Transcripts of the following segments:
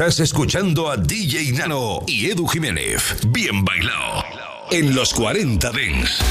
Estás escuchando a DJ Nano y Edu Jiménez. Bien bailado. En los 40 Dents.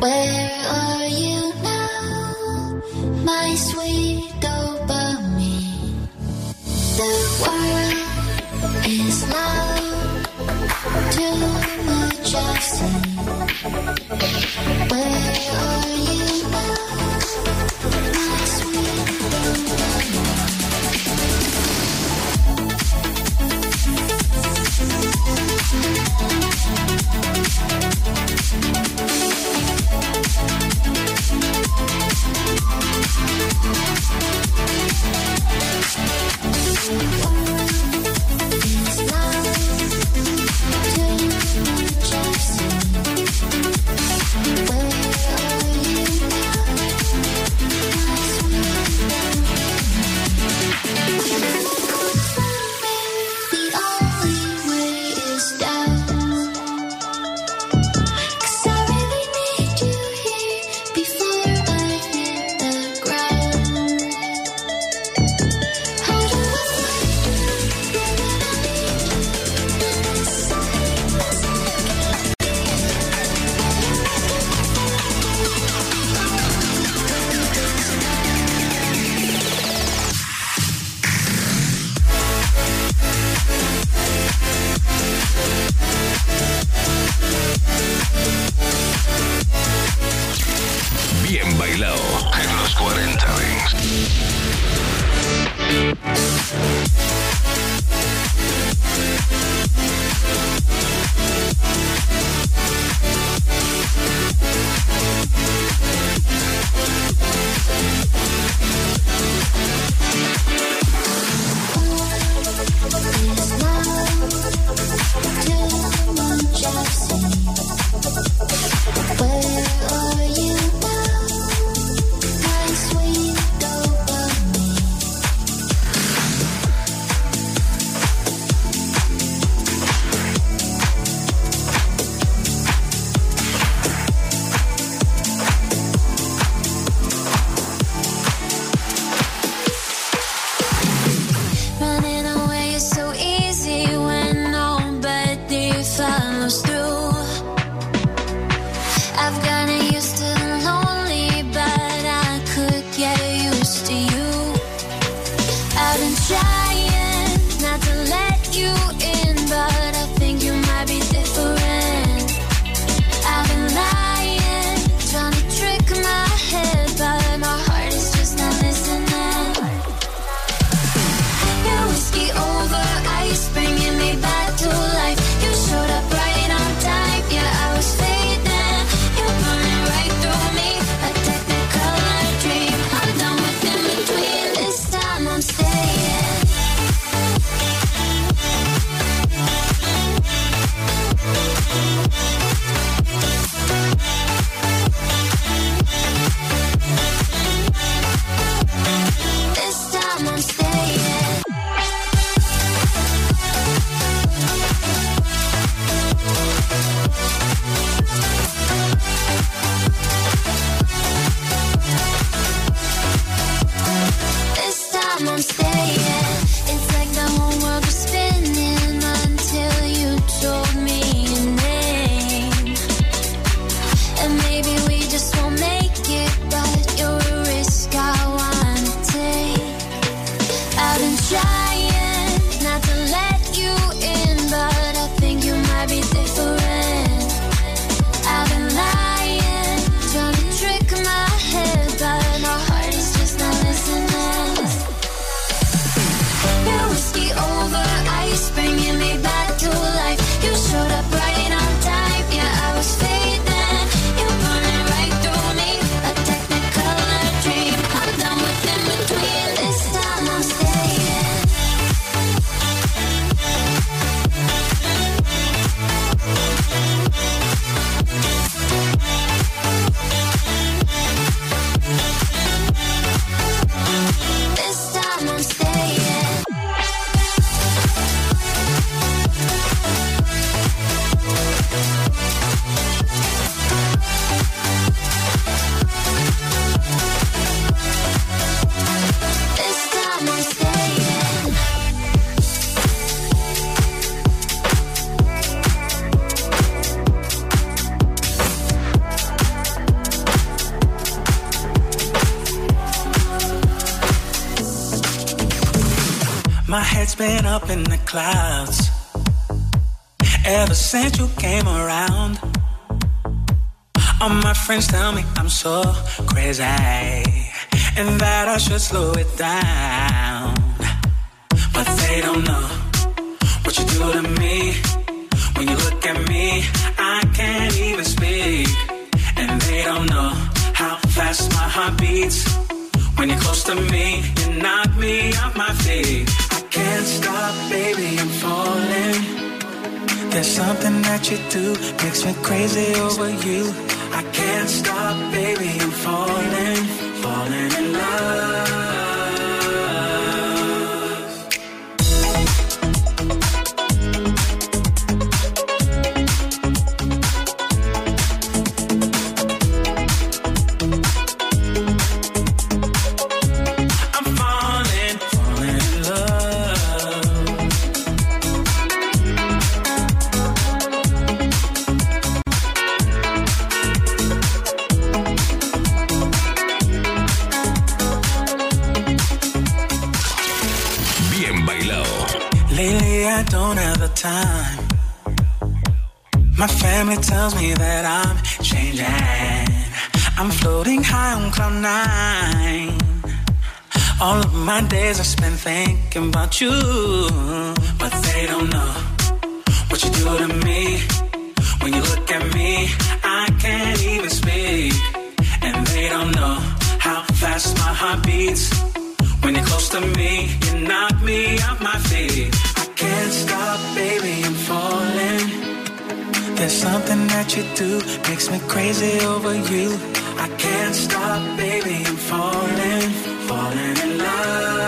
Where are you now, my sweet dopamine? The world is. Where are you? Friends tell me I'm so crazy and that I should slow it down. But they don't know what you do to me. When you look at me, I can't even speak. And they don't know how fast my heart beats. When you're close to me, you knock me off my feet. I can't stop, baby, I'm falling. There's something that you do makes me crazy over you. I can't stop, baby, I'm falling, falling in love. Time. My family tells me that I'm changing. I'm floating high on cloud nine. All of my days I spend thinking about you, but they don't know what you do to me. That you do makes me crazy over you. I can't stop, baby, I'm falling, falling in love.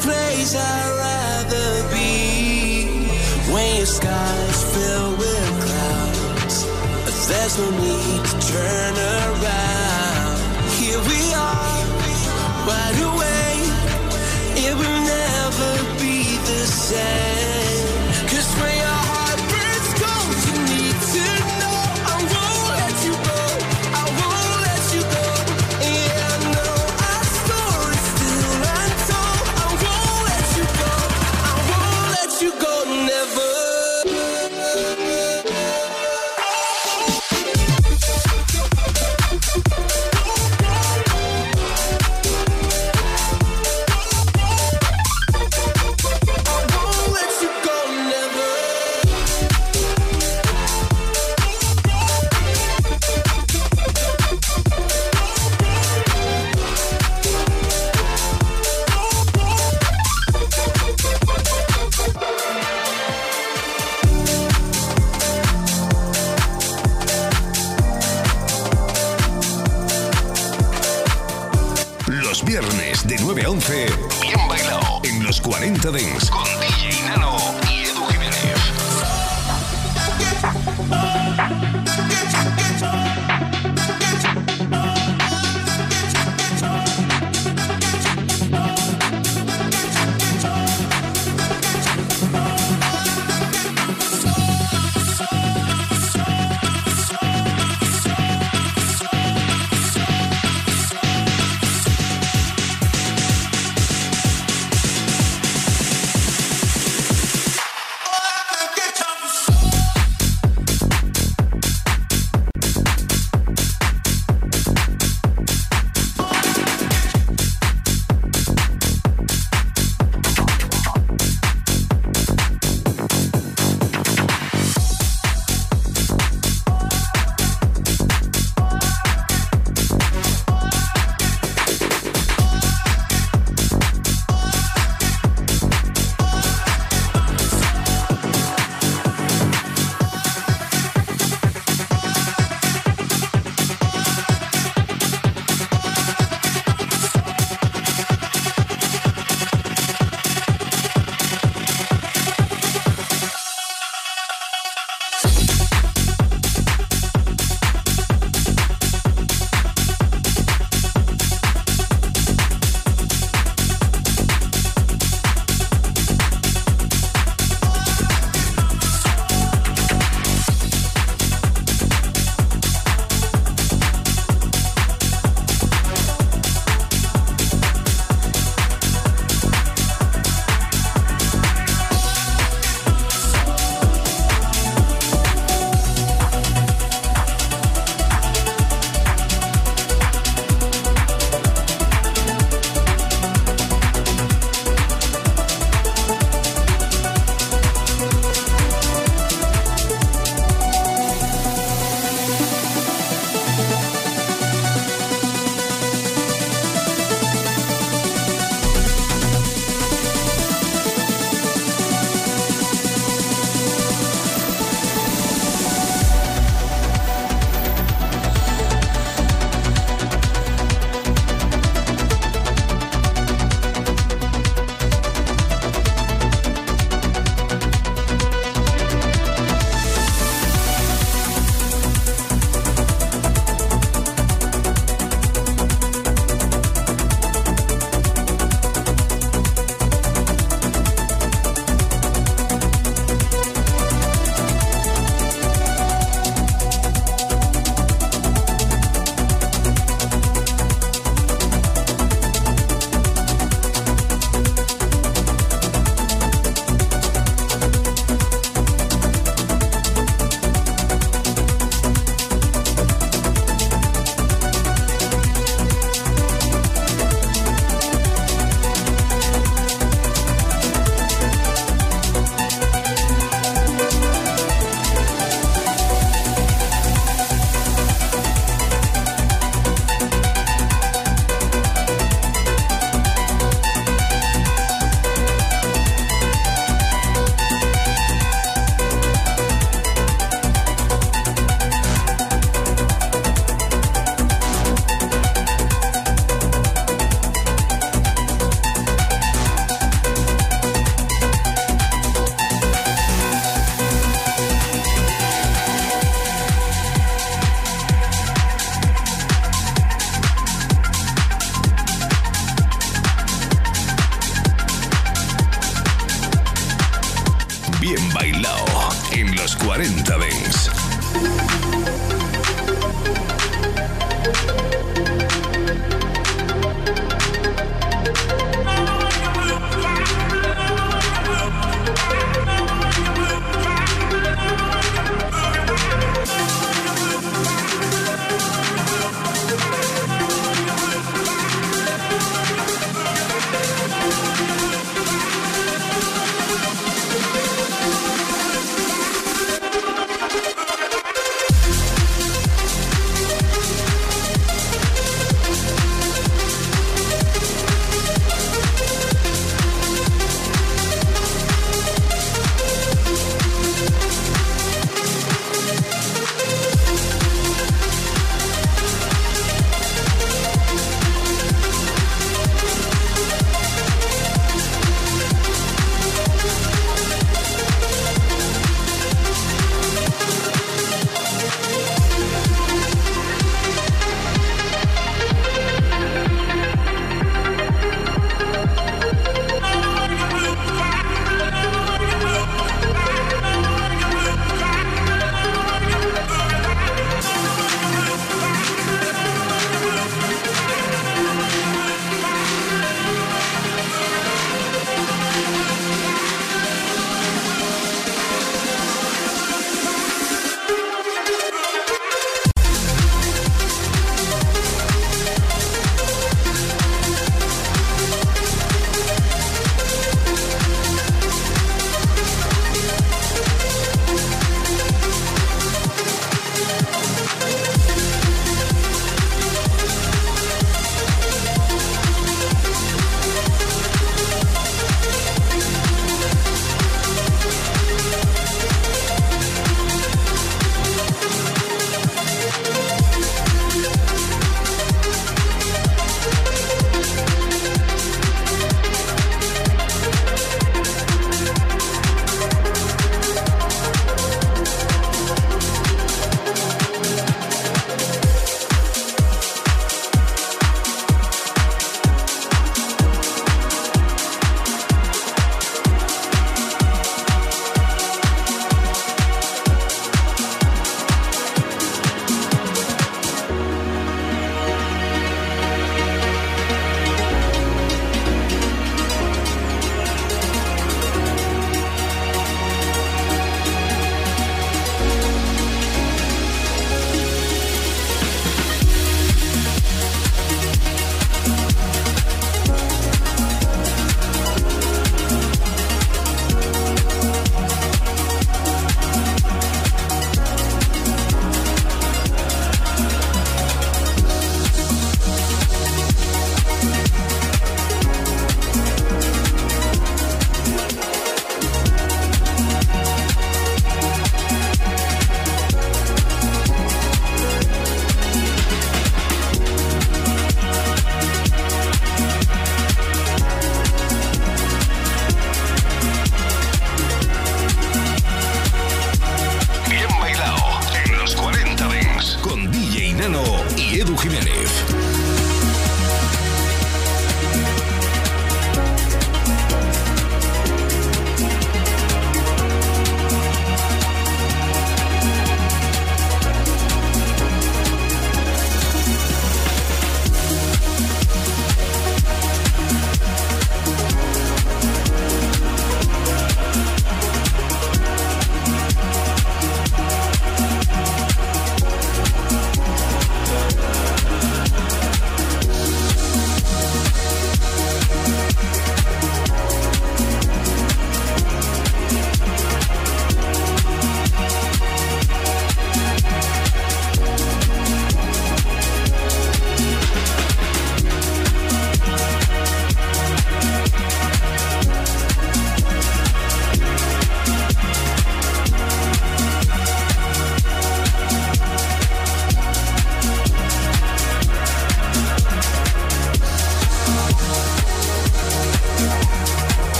place I'd rather be. When your sky's filled with clouds, there's no need to turn around.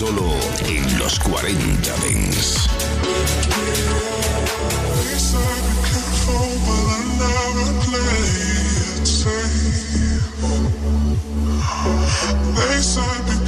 solo en los 40 Dens. They said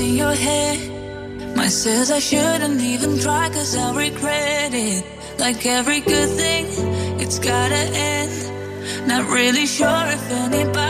in your head. Mine says I shouldn't even try cause I'll regret it. Like every good thing, it's gotta end. Not really sure if anybody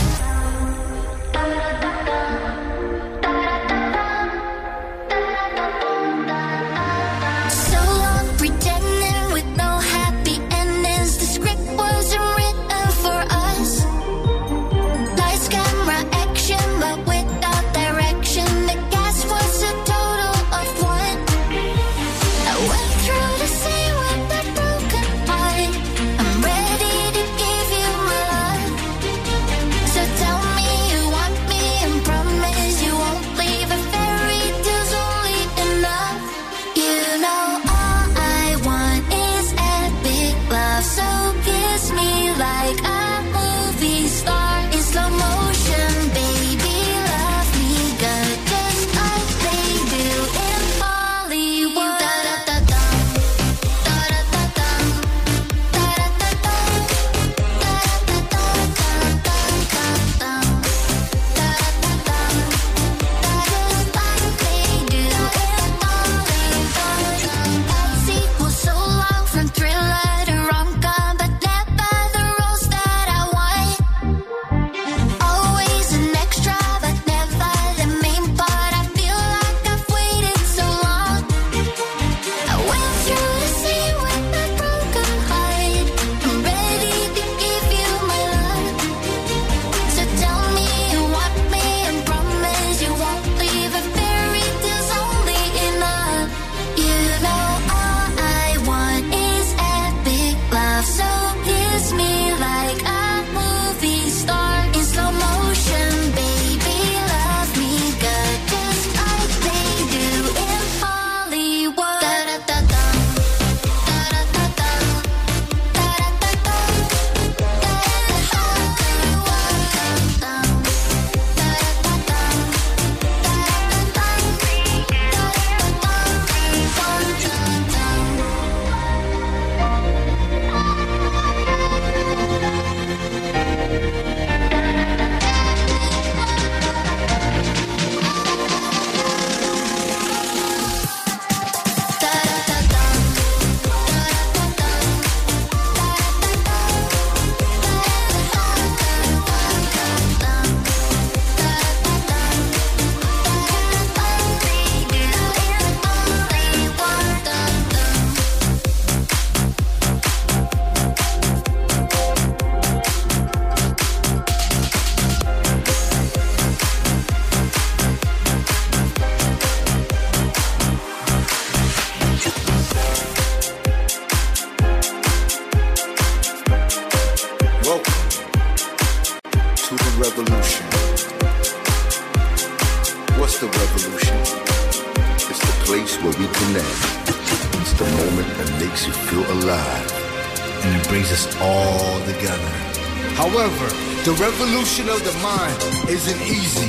Revolution of the mind isn't easy,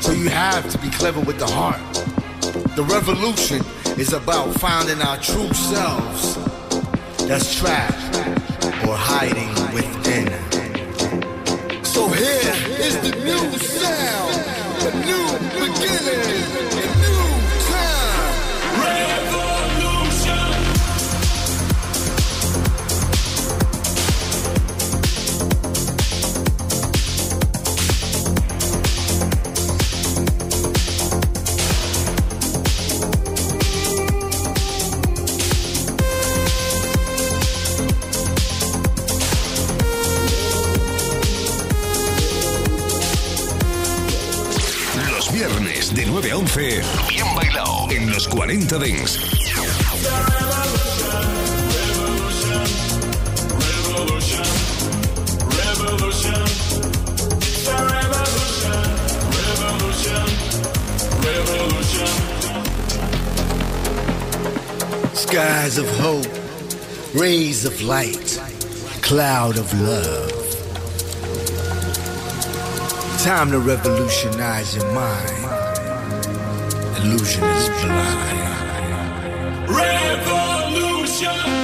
so you have to be clever with the heart. The revolution is about finding our true selves that's trapped or hiding within. Light, cloud of love. Time to revolutionize your mind illusion is blind. Revolution.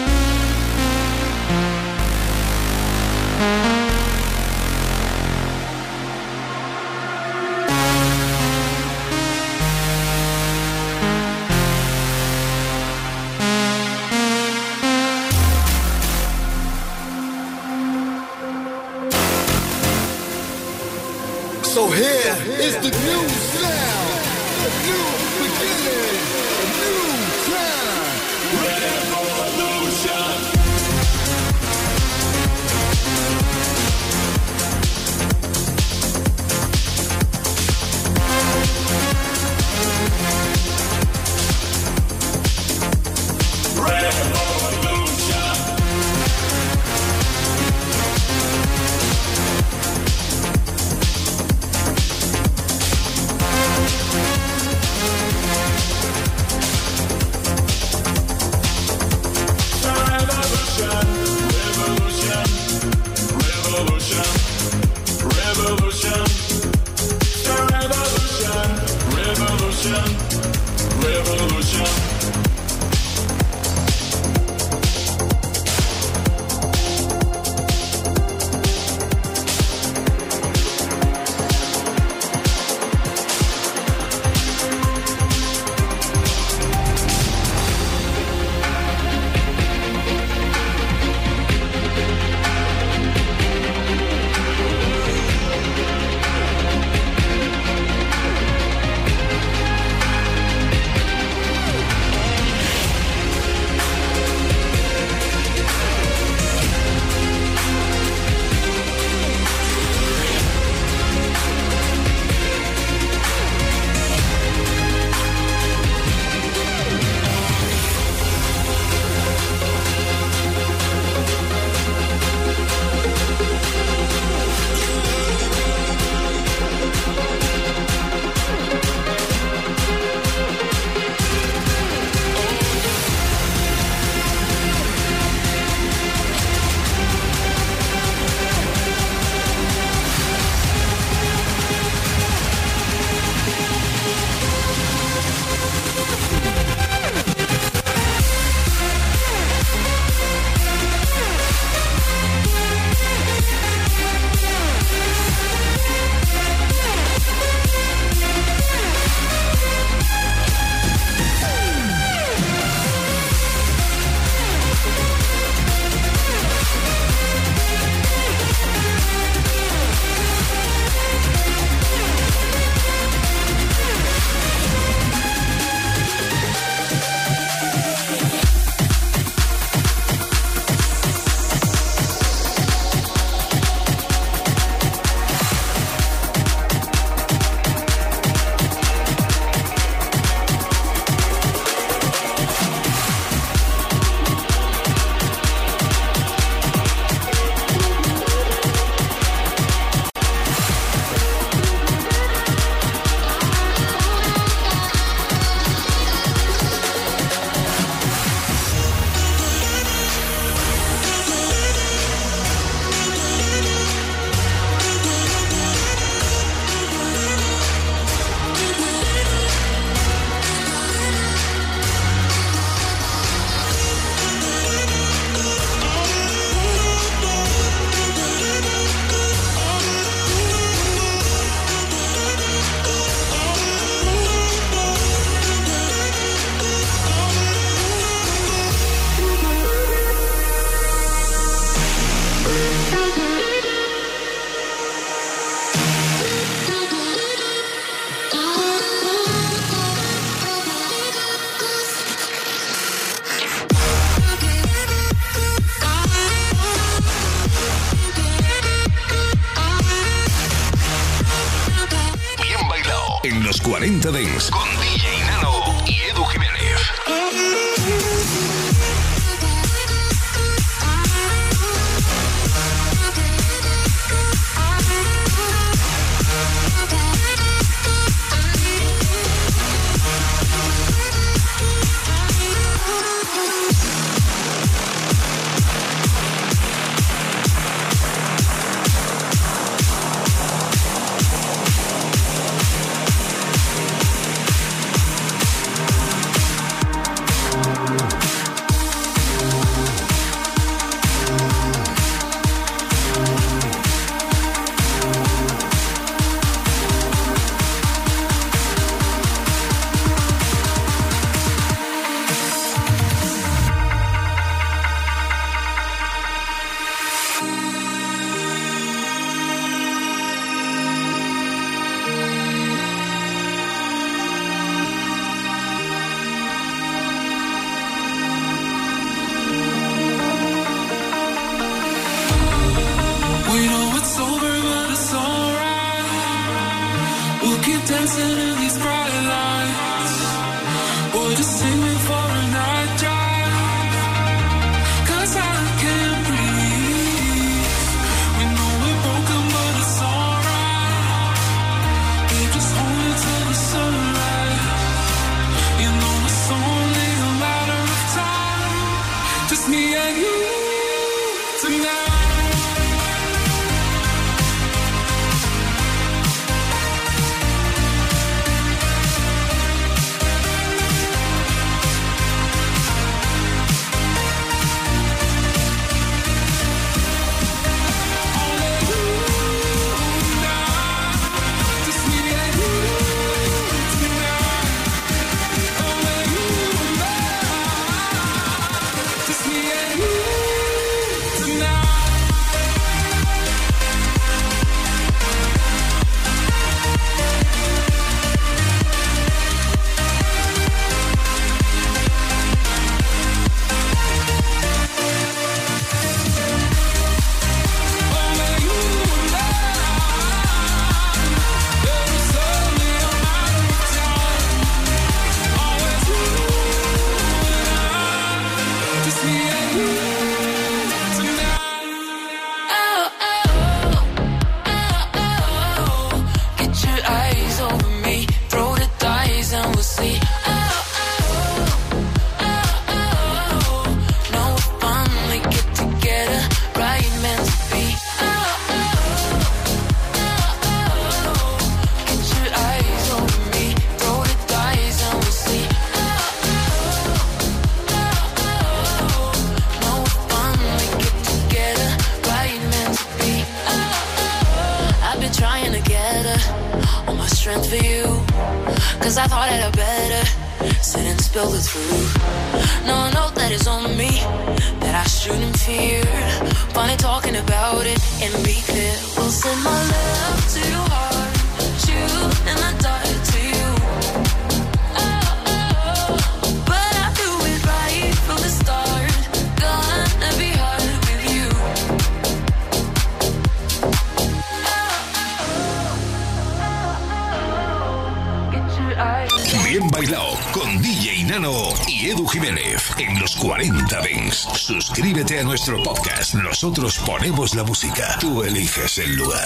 Nosotros ponemos la música. Tú eliges el lugar.